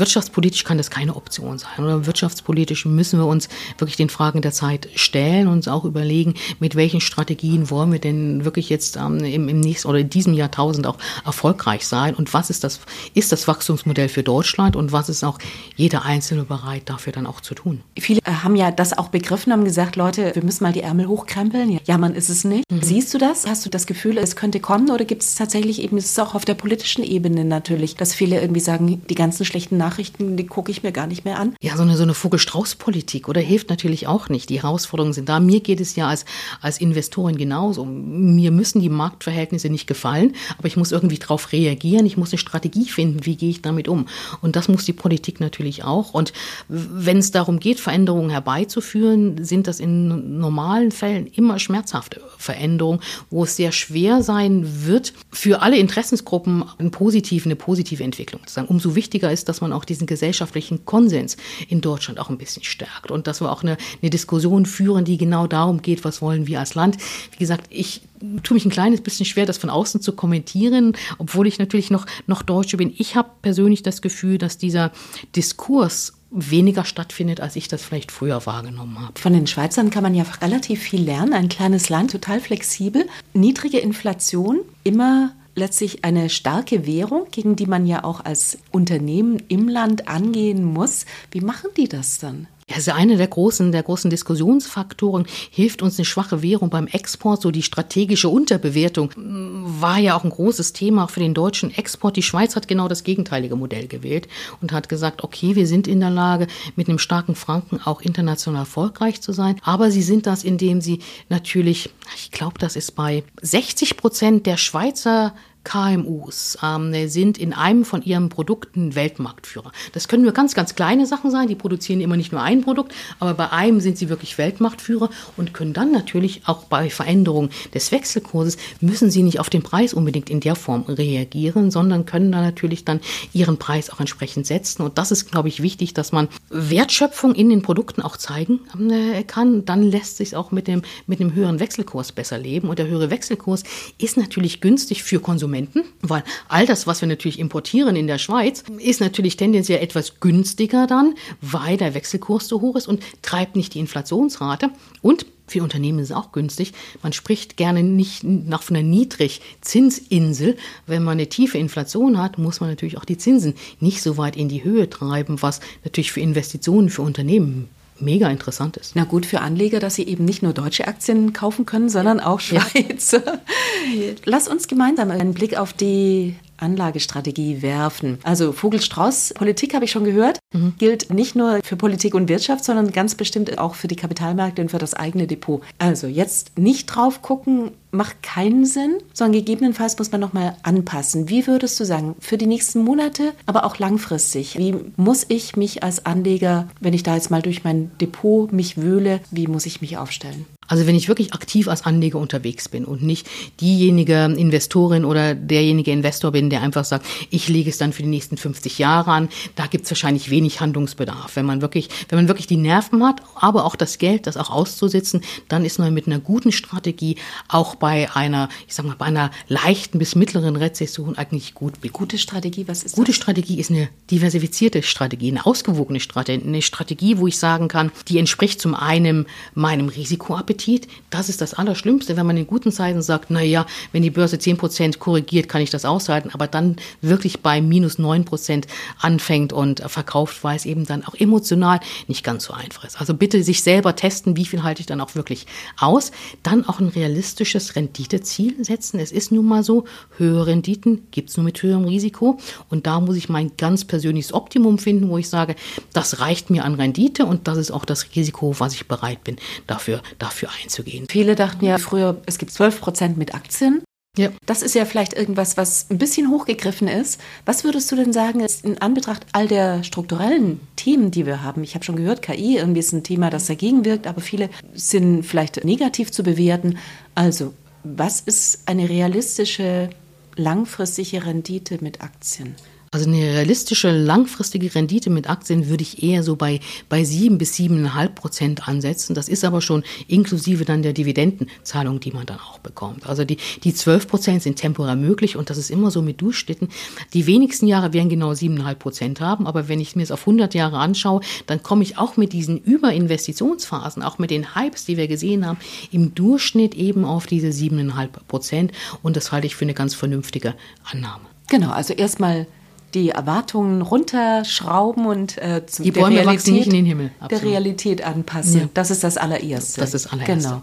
wirtschaftspolitisch politisch kann das keine Option sein. Oder wirtschaftspolitisch müssen wir uns wirklich den Fragen der Zeit stellen und uns auch überlegen, mit welchen Strategien wollen wir denn wirklich jetzt ähm, im, im nächsten oder in diesem Jahrtausend auch erfolgreich sein und was ist das, ist das Wachstumsmodell für Deutschland und was ist auch jeder Einzelne bereit dafür dann auch zu tun. Viele äh, haben ja das auch begriffen, haben gesagt, Leute, wir müssen mal die Ärmel hochkrempeln. Ja, man ist es nicht. Mhm. Siehst du das? Hast du das Gefühl, es könnte kommen oder gibt es tatsächlich eben, es ist auch auf der politischen Ebene natürlich, dass viele irgendwie sagen, die ganzen schlechten Nachrichten, die gucke ich mir gar nicht mehr an? Ja, so eine, so eine Vogel-Strauß-Politik oder hilft natürlich auch nicht. Die Herausforderungen sind da. Mir geht es ja als, als Investorin genauso. Mir müssen die Marktverhältnisse nicht gefallen, aber ich muss irgendwie darauf reagieren. Ich muss eine Strategie finden, wie gehe ich damit um. Und das muss die Politik natürlich auch. Und wenn es darum geht, Veränderungen herbeizuführen, sind das in normalen Fällen immer schmerzhafte Veränderungen, wo es sehr schwer sein wird, für alle Interessensgruppen eine positive, eine positive Entwicklung zu sagen. Umso wichtiger ist, dass man auch diesen gesellschaftlichen Konsens in Deutschland auch ein bisschen stärkt und dass wir auch eine, eine Diskussion führen, die genau darum geht, was wollen wir als Land. Wie gesagt, ich tue mich ein kleines bisschen schwer, das von außen zu kommentieren, obwohl ich natürlich noch, noch Deutsche bin. Ich habe persönlich das Gefühl, dass dieser Diskurs weniger stattfindet, als ich das vielleicht früher wahrgenommen habe. Von den Schweizern kann man ja relativ viel lernen. Ein kleines Land, total flexibel, niedrige Inflation, immer letztlich eine starke Währung, gegen die man ja auch als Unternehmen im Land angehen muss. Wie machen die das dann? Ja, also eine der großen, der großen Diskussionsfaktoren hilft uns eine schwache Währung beim Export. So die strategische Unterbewertung war ja auch ein großes Thema für den deutschen Export. Die Schweiz hat genau das gegenteilige Modell gewählt und hat gesagt, okay, wir sind in der Lage, mit einem starken Franken auch international erfolgreich zu sein. Aber sie sind das, indem sie natürlich, ich glaube, das ist bei 60 Prozent der Schweizer KMUs ähm, sind in einem von ihren Produkten Weltmarktführer. Das können nur ganz, ganz kleine Sachen sein. Die produzieren immer nicht nur ein Produkt, aber bei einem sind sie wirklich Weltmarktführer und können dann natürlich auch bei Veränderungen des Wechselkurses müssen sie nicht auf den Preis unbedingt in der Form reagieren, sondern können dann natürlich dann ihren Preis auch entsprechend setzen. Und das ist, glaube ich, wichtig, dass man Wertschöpfung in den Produkten auch zeigen äh, kann. Dann lässt sich auch mit dem, mit dem höheren Wechselkurs besser leben. Und der höhere Wechselkurs ist natürlich günstig für Konsumenten Konsumenten, weil all das, was wir natürlich importieren in der Schweiz, ist natürlich tendenziell etwas günstiger dann, weil der Wechselkurs so hoch ist und treibt nicht die Inflationsrate. Und für Unternehmen ist es auch günstig. Man spricht gerne nicht nach einer Niedrigzinsinsel. Wenn man eine tiefe Inflation hat, muss man natürlich auch die Zinsen nicht so weit in die Höhe treiben, was natürlich für Investitionen für Unternehmen mega interessant ist. Na gut für Anleger, dass sie eben nicht nur deutsche Aktien kaufen können, sondern auch Schweizer. Ja. Lass uns gemeinsam einen Blick auf die Anlagestrategie werfen. Also Vogelstrauß, Politik habe ich schon gehört, mhm. gilt nicht nur für Politik und Wirtschaft, sondern ganz bestimmt auch für die Kapitalmärkte und für das eigene Depot. Also jetzt nicht drauf gucken, macht keinen Sinn, sondern gegebenenfalls muss man nochmal anpassen. Wie würdest du sagen, für die nächsten Monate, aber auch langfristig, wie muss ich mich als Anleger, wenn ich da jetzt mal durch mein Depot mich wühle, wie muss ich mich aufstellen? Also wenn ich wirklich aktiv als Anleger unterwegs bin und nicht diejenige Investorin oder derjenige Investor bin, der einfach sagt, ich lege es dann für die nächsten 50 Jahre an, da gibt es wahrscheinlich wenig Handlungsbedarf. Wenn man wirklich, wenn man wirklich die Nerven hat, aber auch das Geld, das auch auszusitzen, dann ist man mit einer guten Strategie auch bei einer, ich sag mal, bei einer leichten bis mittleren Rezession eigentlich gut. Gute Strategie, was ist Gute das? Strategie ist eine diversifizierte Strategie, eine ausgewogene Strategie, eine Strategie, wo ich sagen kann, die entspricht zum einen meinem Risikoappetit, Appetit, das ist das Allerschlimmste, wenn man in guten Zeiten sagt, na ja, wenn die Börse 10% korrigiert, kann ich das aushalten, aber dann wirklich bei minus 9% anfängt und verkauft, weil es eben dann auch emotional nicht ganz so einfach ist. Also bitte sich selber testen, wie viel halte ich dann auch wirklich aus. Dann auch ein realistisches Renditeziel setzen. Es ist nun mal so, höhere Renditen gibt es nur mit höherem Risiko und da muss ich mein ganz persönliches Optimum finden, wo ich sage, das reicht mir an Rendite und das ist auch das Risiko, was ich bereit bin, dafür, dafür einzugehen. Viele dachten ja früher, es gibt 12 Prozent mit Aktien. Ja. Das ist ja vielleicht irgendwas, was ein bisschen hochgegriffen ist. Was würdest du denn sagen, ist in Anbetracht all der strukturellen Themen, die wir haben? Ich habe schon gehört, KI irgendwie ist ein Thema, das dagegen wirkt, aber viele sind vielleicht negativ zu bewerten. Also, was ist eine realistische langfristige Rendite mit Aktien? Also eine realistische langfristige Rendite mit Aktien würde ich eher so bei, bei sieben bis siebeneinhalb Prozent ansetzen. Das ist aber schon inklusive dann der Dividendenzahlung, die man dann auch bekommt. Also die, die zwölf Prozent sind temporär möglich und das ist immer so mit Durchschnitten. Die wenigsten Jahre werden genau siebeneinhalb Prozent haben, aber wenn ich mir es auf 100 Jahre anschaue, dann komme ich auch mit diesen Überinvestitionsphasen, auch mit den Hypes, die wir gesehen haben, im Durchschnitt eben auf diese siebeneinhalb Prozent und das halte ich für eine ganz vernünftige Annahme. Genau, also erstmal die Erwartungen runterschrauben und äh, zum, die Bäume Realität, nicht in den Himmel. Absolut. der Realität anpassen. Ja. Das ist das allererste. Das ist allererste. Genau.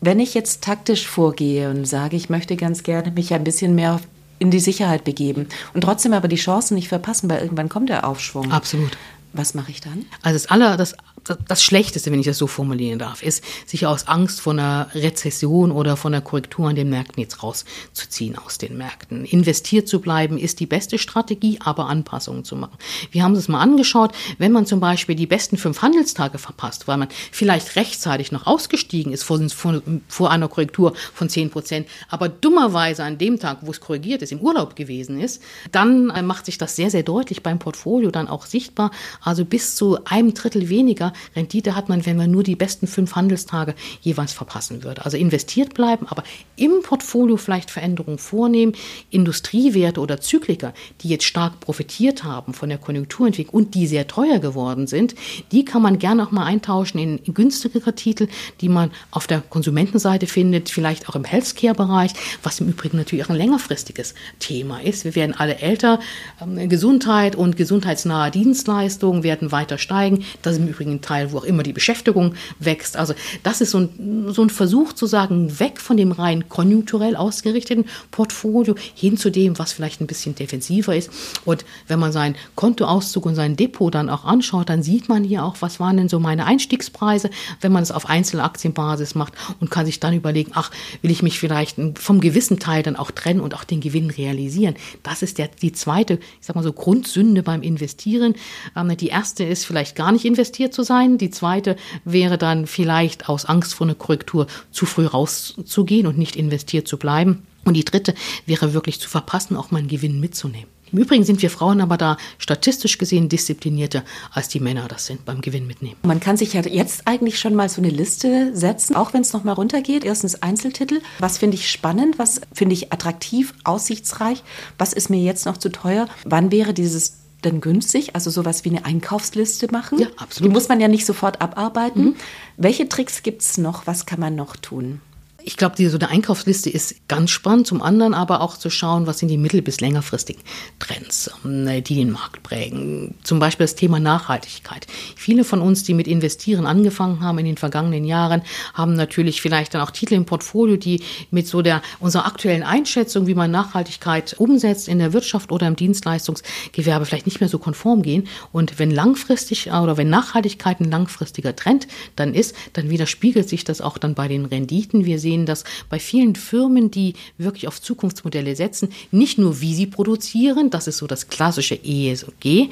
Wenn ich jetzt taktisch vorgehe und sage, ich möchte ganz gerne mich ein bisschen mehr in die Sicherheit begeben und trotzdem aber die Chancen nicht verpassen, weil irgendwann kommt der Aufschwung. Absolut. Was mache ich dann? Also das aller, das das Schlechteste, wenn ich das so formulieren darf, ist, sich aus Angst vor einer Rezession oder von einer Korrektur an den Märkten jetzt rauszuziehen aus den Märkten. Investiert zu bleiben ist die beste Strategie, aber Anpassungen zu machen. Wir haben es mal angeschaut, wenn man zum Beispiel die besten fünf Handelstage verpasst, weil man vielleicht rechtzeitig noch ausgestiegen ist vor, vor, vor einer Korrektur von zehn Prozent, aber dummerweise an dem Tag, wo es korrigiert ist, im Urlaub gewesen ist, dann äh, macht sich das sehr, sehr deutlich beim Portfolio dann auch sichtbar. Also bis zu einem Drittel weniger Rendite hat man, wenn man nur die besten fünf Handelstage jeweils verpassen würde. Also investiert bleiben, aber im Portfolio vielleicht Veränderungen vornehmen. Industriewerte oder Zykliker, die jetzt stark profitiert haben von der Konjunkturentwicklung und die sehr teuer geworden sind, die kann man gerne auch mal eintauschen in günstigere Titel, die man auf der Konsumentenseite findet, vielleicht auch im Healthcare-Bereich, was im Übrigen natürlich auch ein längerfristiges Thema ist. Wir werden alle älter, ähm, Gesundheit und gesundheitsnahe Dienstleistungen werden weiter steigen. Das ist im Übrigen Teil, wo auch immer die Beschäftigung wächst. Also das ist so ein, so ein Versuch zu sagen, weg von dem rein konjunkturell ausgerichteten Portfolio hin zu dem, was vielleicht ein bisschen defensiver ist. Und wenn man seinen Kontoauszug und sein Depot dann auch anschaut, dann sieht man hier auch, was waren denn so meine Einstiegspreise, wenn man es auf Einzelaktienbasis macht und kann sich dann überlegen, ach, will ich mich vielleicht vom gewissen Teil dann auch trennen und auch den Gewinn realisieren. Das ist der, die zweite, ich sag mal so, Grundsünde beim Investieren. Ähm, die erste ist vielleicht gar nicht investiert zu sein sein. Die zweite wäre dann vielleicht aus Angst vor einer Korrektur zu früh rauszugehen und nicht investiert zu bleiben. Und die dritte wäre wirklich zu verpassen, auch mal einen Gewinn mitzunehmen. Im Übrigen sind wir Frauen aber da statistisch gesehen disziplinierter als die Männer das sind beim Gewinn mitnehmen. Man kann sich ja jetzt eigentlich schon mal so eine Liste setzen, auch wenn es nochmal runtergeht. Erstens Einzeltitel. Was finde ich spannend? Was finde ich attraktiv, aussichtsreich? Was ist mir jetzt noch zu teuer? Wann wäre dieses denn günstig? Also sowas wie eine Einkaufsliste machen? Ja, absolut. Die muss man ja nicht sofort abarbeiten. Mhm. Welche Tricks gibt es noch? Was kann man noch tun? Ich glaube, so eine Einkaufsliste ist ganz spannend. Zum anderen aber auch zu schauen, was sind die mittel- bis längerfristigen Trends, ähm, die den Markt prägen. Zum Beispiel das Thema Nachhaltigkeit. Viele von uns, die mit Investieren angefangen haben in den vergangenen Jahren, haben natürlich vielleicht dann auch Titel im Portfolio, die mit so der unserer aktuellen Einschätzung, wie man Nachhaltigkeit umsetzt in der Wirtschaft oder im Dienstleistungsgewerbe, vielleicht nicht mehr so konform gehen. Und wenn langfristig äh, oder wenn Nachhaltigkeit ein langfristiger Trend dann ist, dann widerspiegelt sich das auch dann bei den Renditen. Wir sehen sehen das bei vielen Firmen, die wirklich auf Zukunftsmodelle setzen, nicht nur wie sie produzieren, das ist so das klassische ESG,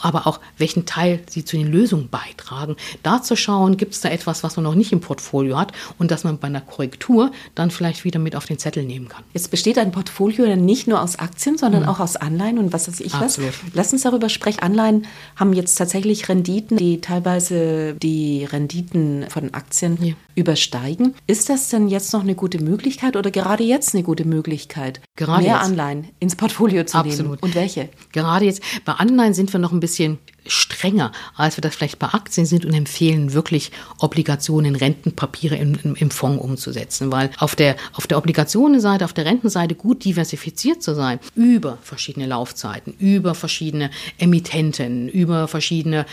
aber auch welchen Teil sie zu den Lösungen beitragen. Da zu schauen, gibt es da etwas, was man noch nicht im Portfolio hat und das man bei einer Korrektur dann vielleicht wieder mit auf den Zettel nehmen kann. Jetzt besteht ein Portfolio dann nicht nur aus Aktien, sondern mhm. auch aus Anleihen und was weiß ich Absolut. was. Lass uns darüber sprechen. Anleihen haben jetzt tatsächlich Renditen, die teilweise die Renditen von Aktien ja. Übersteigen. Ist das denn jetzt noch eine gute Möglichkeit oder gerade jetzt eine gute Möglichkeit, gerade mehr jetzt. Anleihen ins Portfolio zu Absolut. nehmen? Und welche? Gerade jetzt bei Anleihen sind wir noch ein bisschen strenger, als wir das vielleicht bei Aktien sind und empfehlen wirklich Obligationen, Rentenpapiere im, im, im Fonds umzusetzen, weil auf der, auf der Obligationenseite, auf der Rentenseite gut diversifiziert zu sein, über verschiedene Laufzeiten, über verschiedene Emittenten, über verschiedene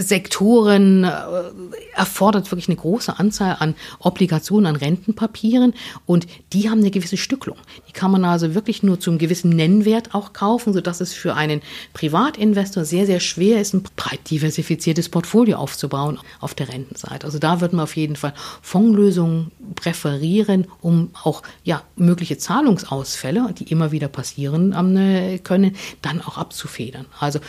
Sektoren äh, erfordert wirklich eine große Anzahl an Obligationen, an Rentenpapieren und die haben eine gewisse Stücklung. Die kann man also wirklich nur zum gewissen Nennwert auch kaufen, sodass es für einen Privatinvestor sehr, sehr schwer ist, ein breit diversifiziertes Portfolio aufzubauen auf der Rentenseite. Also da würden wir auf jeden Fall Fondslösungen präferieren, um auch ja, mögliche Zahlungsausfälle, die immer wieder passieren können, dann auch abzufedern. Also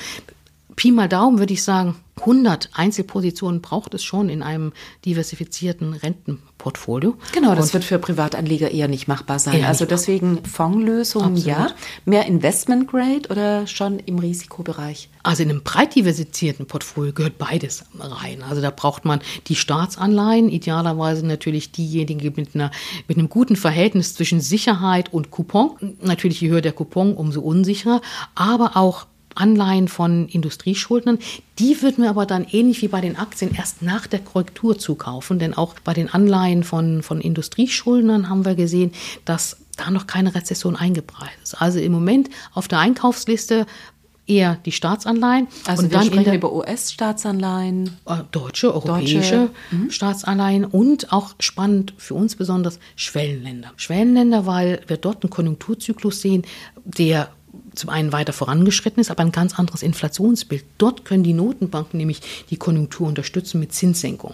Pi mal Daumen würde ich sagen, 100 Einzelpositionen braucht es schon in einem diversifizierten Rentenportfolio. Genau, das und wird für Privatanleger eher nicht machbar sein. Also deswegen Fondslösungen ja. Mehr Investment Grade oder schon im Risikobereich? Also in einem breit diversifizierten Portfolio gehört beides rein. Also da braucht man die Staatsanleihen, idealerweise natürlich diejenigen mit, einer, mit einem guten Verhältnis zwischen Sicherheit und Coupon. Natürlich je höher der Coupon, umso unsicherer, aber auch Anleihen von Industrieschuldnern. Die würden wir aber dann ähnlich wie bei den Aktien erst nach der Korrektur zukaufen, denn auch bei den Anleihen von, von Industrieschuldnern haben wir gesehen, dass da noch keine Rezession eingepreist ist. Also im Moment auf der Einkaufsliste eher die Staatsanleihen. Also und wir dann sprechen über US-Staatsanleihen. Äh, deutsche, europäische Deutsche. Mhm. Staatsanleihen und auch spannend für uns besonders Schwellenländer. Schwellenländer, weil wir dort einen Konjunkturzyklus sehen, der zum einen weiter vorangeschritten ist, aber ein ganz anderes Inflationsbild. Dort können die Notenbanken nämlich die Konjunktur unterstützen mit Zinssenkung.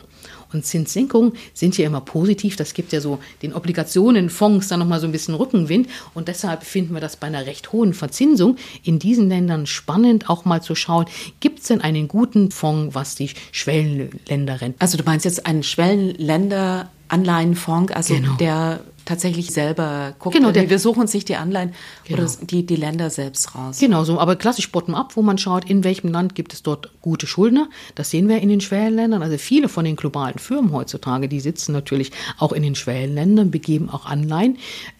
Und Zinssenkungen sind ja immer positiv. Das gibt ja so den Obligationenfonds dann nochmal so ein bisschen Rückenwind. Und deshalb finden wir das bei einer recht hohen Verzinsung in diesen Ländern spannend, auch mal zu schauen, gibt es denn einen guten Fonds, was die Schwellenländer rennt? Also du meinst jetzt einen Schwellenländer Anleihenfonds, also genau. der tatsächlich selber guckt. Genau, der, wir suchen sich die Anleihen genau. oder die, die Länder selbst raus. Genau so, aber klassisch bottom-up, wo man schaut, in welchem Land gibt es dort gute Schuldner. Das sehen wir in den Schwellenländern. Also viele von den globalen Firmen heutzutage, die sitzen natürlich auch in den Schwellenländern, begeben auch Anleihen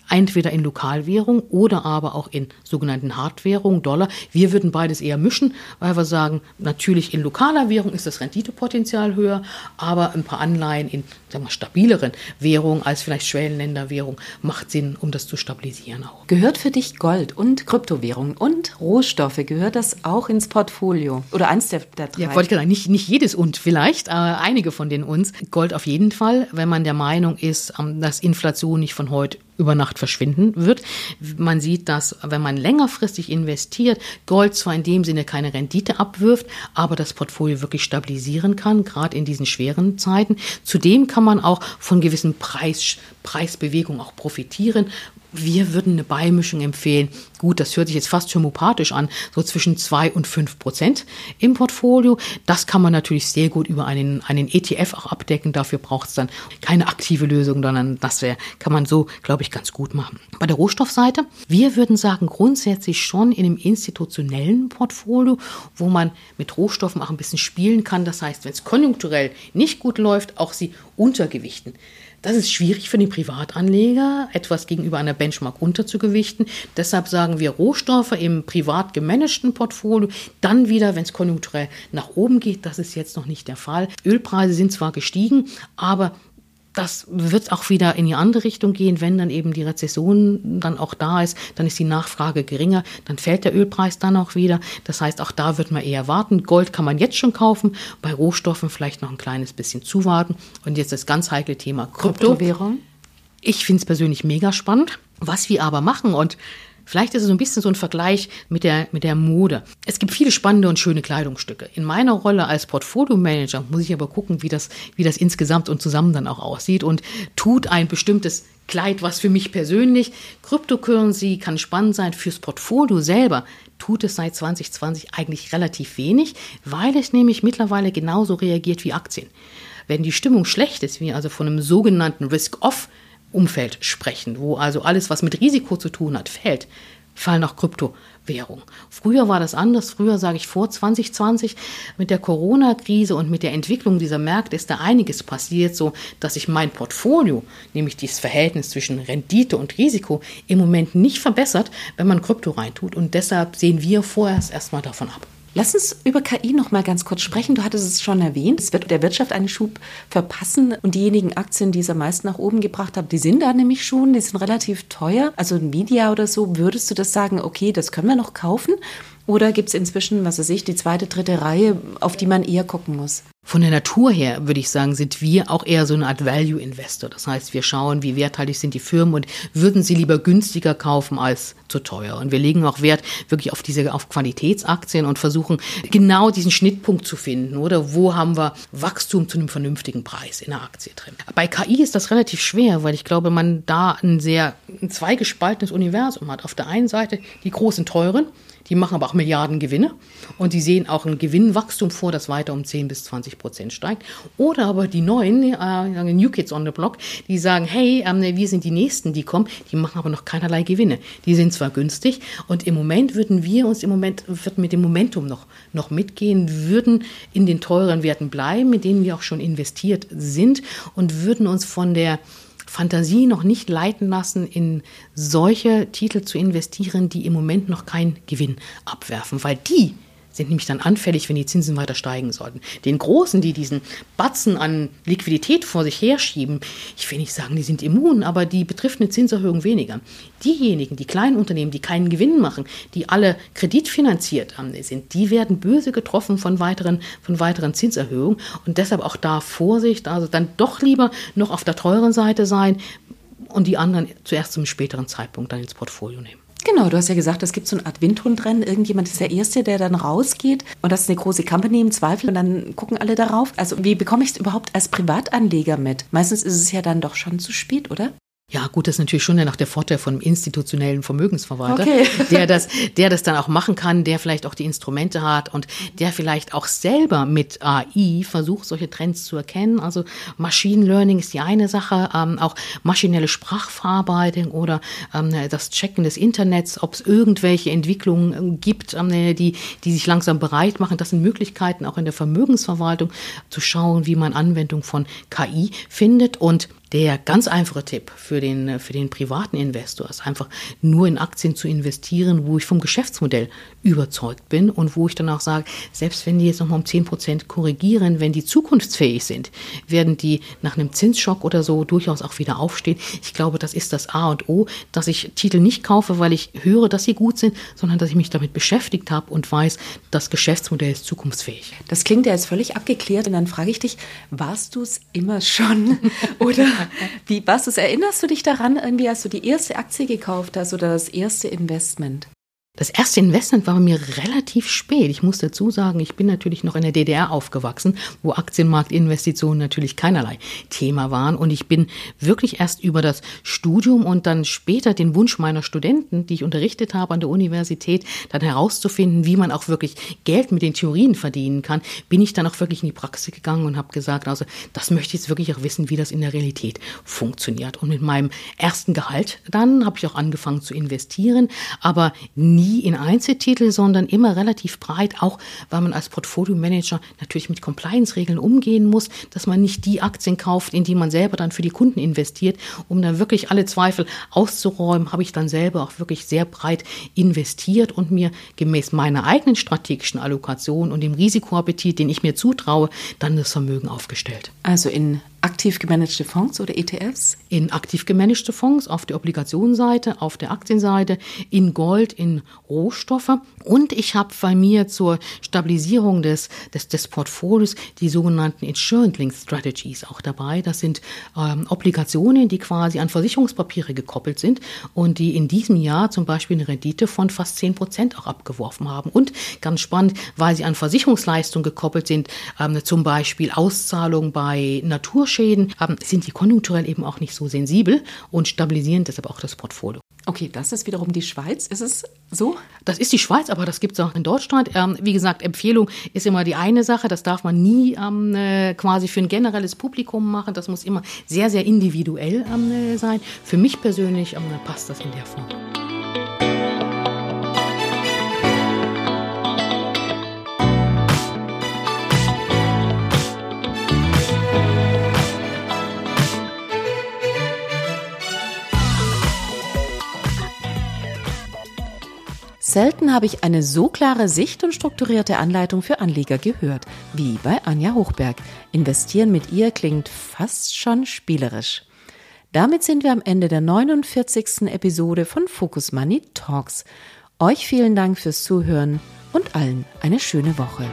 entweder in Lokalwährung oder aber auch in sogenannten Hardwährungen, Dollar. Wir würden beides eher mischen, weil wir sagen, natürlich in lokaler Währung ist das Renditepotenzial höher, aber ein paar Anleihen in sagen wir, stabileren Währungen als vielleicht Schwellenländerwährung macht Sinn, um das zu stabilisieren auch. Gehört für dich Gold und Kryptowährungen und Rohstoffe, gehört das auch ins Portfolio? Oder eins der, der drei? Ja, wollte ich sagen, nicht, nicht jedes und vielleicht, aber einige von den uns. Gold auf jeden Fall, wenn man der Meinung ist, ähm, dass Inflation nicht von heute über Nacht verschwinden wird. Man sieht, dass wenn man längerfristig investiert, Gold zwar in dem Sinne keine Rendite abwirft, aber das Portfolio wirklich stabilisieren kann, gerade in diesen schweren Zeiten. Zudem kann man auch von gewissen Preis, Preisbewegungen auch profitieren, wir würden eine Beimischung empfehlen. Gut, das hört sich jetzt fast homopathisch an, so zwischen zwei und fünf Prozent im Portfolio. Das kann man natürlich sehr gut über einen, einen ETF auch abdecken. Dafür braucht es dann keine aktive Lösung, sondern das wär, kann man so, glaube ich, ganz gut machen. Bei der Rohstoffseite, wir würden sagen, grundsätzlich schon in einem institutionellen Portfolio, wo man mit Rohstoffen auch ein bisschen spielen kann. Das heißt, wenn es konjunkturell nicht gut läuft, auch sie untergewichten. Das ist schwierig für den Privatanleger, etwas gegenüber einer Benchmark unterzugewichten. Deshalb sagen wir Rohstoffe im privat gemanagten Portfolio, dann wieder, wenn es konjunkturell nach oben geht. Das ist jetzt noch nicht der Fall. Ölpreise sind zwar gestiegen, aber das wird auch wieder in die andere Richtung gehen, wenn dann eben die Rezession dann auch da ist, dann ist die Nachfrage geringer, dann fällt der Ölpreis dann auch wieder. Das heißt, auch da wird man eher warten. Gold kann man jetzt schon kaufen, bei Rohstoffen vielleicht noch ein kleines bisschen zuwarten. Und jetzt das ganz heikle Thema Krypto. Kryptowährung. Ich finde es persönlich mega spannend. Was wir aber machen und Vielleicht ist es so ein bisschen so ein Vergleich mit der, mit der Mode. Es gibt viele spannende und schöne Kleidungsstücke. In meiner Rolle als Portfolio-Manager muss ich aber gucken, wie das, wie das insgesamt und zusammen dann auch aussieht und tut ein bestimmtes Kleid, was für mich persönlich, Cryptocurrency kann spannend sein, fürs Portfolio selber tut es seit 2020 eigentlich relativ wenig, weil es nämlich mittlerweile genauso reagiert wie Aktien. Wenn die Stimmung schlecht ist, wie also von einem sogenannten Risk-Off Umfeld sprechen, wo also alles, was mit Risiko zu tun hat, fällt, fallen auch Kryptowährungen. Früher war das anders. Früher sage ich vor 2020 mit der Corona-Krise und mit der Entwicklung dieser Märkte ist da einiges passiert, so dass sich mein Portfolio, nämlich dieses Verhältnis zwischen Rendite und Risiko, im Moment nicht verbessert, wenn man Krypto reintut. Und deshalb sehen wir vorerst erstmal davon ab. Lass uns über KI noch mal ganz kurz sprechen. Du hattest es schon erwähnt. Es wird der Wirtschaft einen Schub verpassen und diejenigen Aktien, die es am meisten nach oben gebracht haben, die sind da nämlich schon, die sind relativ teuer. Also Nvidia oder so, würdest du das sagen, okay, das können wir noch kaufen? Oder gibt es inzwischen, was weiß ich, die zweite, dritte Reihe, auf die man eher gucken muss? Von der Natur her, würde ich sagen, sind wir auch eher so eine Art Value Investor. Das heißt, wir schauen, wie werthaltig sind die Firmen und würden sie lieber günstiger kaufen als zu teuer. Und wir legen auch Wert wirklich auf diese, auf Qualitätsaktien und versuchen genau diesen Schnittpunkt zu finden, oder? Wo haben wir Wachstum zu einem vernünftigen Preis in der Aktie drin? Bei KI ist das relativ schwer, weil ich glaube, man da ein sehr ein zweigespaltenes Universum hat. Auf der einen Seite die großen Teuren, die machen aber auch Milliarden Gewinne und die sehen auch ein Gewinnwachstum vor, das weiter um 10 bis 20 Prozent steigt. Oder aber die neuen, äh, New Kids on the Block, die sagen, hey, ähm, wir sind die Nächsten, die kommen, die machen aber noch keinerlei Gewinne. Die sind zwar günstig und im Moment würden wir uns im Moment, wird mit dem Momentum noch, noch mitgehen, würden in den teuren Werten bleiben, mit denen wir auch schon investiert sind und würden uns von der Fantasie noch nicht leiten lassen, in solche Titel zu investieren, die im Moment noch keinen Gewinn abwerfen, weil die sind nämlich dann anfällig, wenn die Zinsen weiter steigen sollten. Den Großen, die diesen Batzen an Liquidität vor sich herschieben, ich will nicht sagen, die sind immun, aber die betrifft eine Zinserhöhung weniger. Diejenigen, die kleinen Unternehmen, die keinen Gewinn machen, die alle kreditfinanziert sind, die werden böse getroffen von weiteren, von weiteren Zinserhöhungen. Und deshalb auch da Vorsicht, also dann doch lieber noch auf der teuren Seite sein und die anderen zuerst zum späteren Zeitpunkt dann ins Portfolio nehmen. Genau, du hast ja gesagt, es gibt so eine Art Windhundrennen. Irgendjemand ist der Erste, der dann rausgeht und das ist eine große Company im Zweifel und dann gucken alle darauf. Also wie bekomme ich es überhaupt als Privatanleger mit? Meistens ist es ja dann doch schon zu spät, oder? Ja, gut, das ist natürlich schon nach der Vorteil von einem institutionellen Vermögensverwalter, okay. der das, der das dann auch machen kann, der vielleicht auch die Instrumente hat und der vielleicht auch selber mit AI versucht, solche Trends zu erkennen. Also Machine Learning ist die eine Sache, ähm, auch maschinelle Sprachverarbeitung oder ähm, das Checken des Internets, ob es irgendwelche Entwicklungen ähm, gibt, ähm, die, die sich langsam bereit machen. Das sind Möglichkeiten auch in der Vermögensverwaltung zu schauen, wie man Anwendung von KI findet und der ganz einfache Tipp für den, für den privaten Investor ist einfach nur in Aktien zu investieren, wo ich vom Geschäftsmodell überzeugt bin und wo ich dann auch sage, selbst wenn die jetzt nochmal um 10 Prozent korrigieren, wenn die zukunftsfähig sind, werden die nach einem Zinsschock oder so durchaus auch wieder aufstehen. Ich glaube, das ist das A und O, dass ich Titel nicht kaufe, weil ich höre, dass sie gut sind, sondern dass ich mich damit beschäftigt habe und weiß, das Geschäftsmodell ist zukunftsfähig. Das klingt ja jetzt völlig abgeklärt und dann frage ich dich, warst du es immer schon oder wie was ist, erinnerst du dich daran, irgendwie, als du die erste Aktie gekauft hast oder das erste Investment? Das erste Investment war bei mir relativ spät. Ich muss dazu sagen, ich bin natürlich noch in der DDR aufgewachsen, wo Aktienmarktinvestitionen natürlich keinerlei Thema waren. Und ich bin wirklich erst über das Studium und dann später den Wunsch meiner Studenten, die ich unterrichtet habe an der Universität, dann herauszufinden, wie man auch wirklich Geld mit den Theorien verdienen kann, bin ich dann auch wirklich in die Praxis gegangen und habe gesagt, also das möchte ich jetzt wirklich auch wissen, wie das in der Realität funktioniert. Und mit meinem ersten Gehalt dann habe ich auch angefangen zu investieren, aber nie nie in Einzeltitel, sondern immer relativ breit, auch weil man als Portfolio-Manager natürlich mit Compliance-Regeln umgehen muss, dass man nicht die Aktien kauft, in die man selber dann für die Kunden investiert, um dann wirklich alle Zweifel auszuräumen, habe ich dann selber auch wirklich sehr breit investiert und mir gemäß meiner eigenen strategischen Allokation und dem Risikoappetit, den ich mir zutraue, dann das Vermögen aufgestellt. Also in aktiv gemanagte Fonds oder ETFs? In aktiv gemanagte Fonds auf der Obligationsseite, auf der Aktienseite, in Gold, in Rohstoffe. Und ich habe bei mir zur Stabilisierung des, des, des Portfolios die sogenannten Insurance-Linked Strategies auch dabei. Das sind ähm, Obligationen, die quasi an Versicherungspapiere gekoppelt sind und die in diesem Jahr zum Beispiel eine Rendite von fast 10 Prozent auch abgeworfen haben. Und ganz spannend, weil sie an Versicherungsleistungen gekoppelt sind, ähm, zum Beispiel Auszahlungen bei Naturschäden Schäden haben, sind die konjunkturell eben auch nicht so sensibel und stabilisieren deshalb auch das Portfolio. Okay, das ist wiederum die Schweiz. Ist es so? Das ist die Schweiz, aber das gibt es auch in Deutschland. Ähm, wie gesagt, Empfehlung ist immer die eine Sache. Das darf man nie ähm, äh, quasi für ein generelles Publikum machen. Das muss immer sehr, sehr individuell ähm, äh, sein. Für mich persönlich ähm, passt das in der Form. Selten habe ich eine so klare Sicht und strukturierte Anleitung für Anleger gehört, wie bei Anja Hochberg. Investieren mit ihr klingt fast schon spielerisch. Damit sind wir am Ende der 49. Episode von Focus Money Talks. Euch vielen Dank fürs Zuhören und allen eine schöne Woche.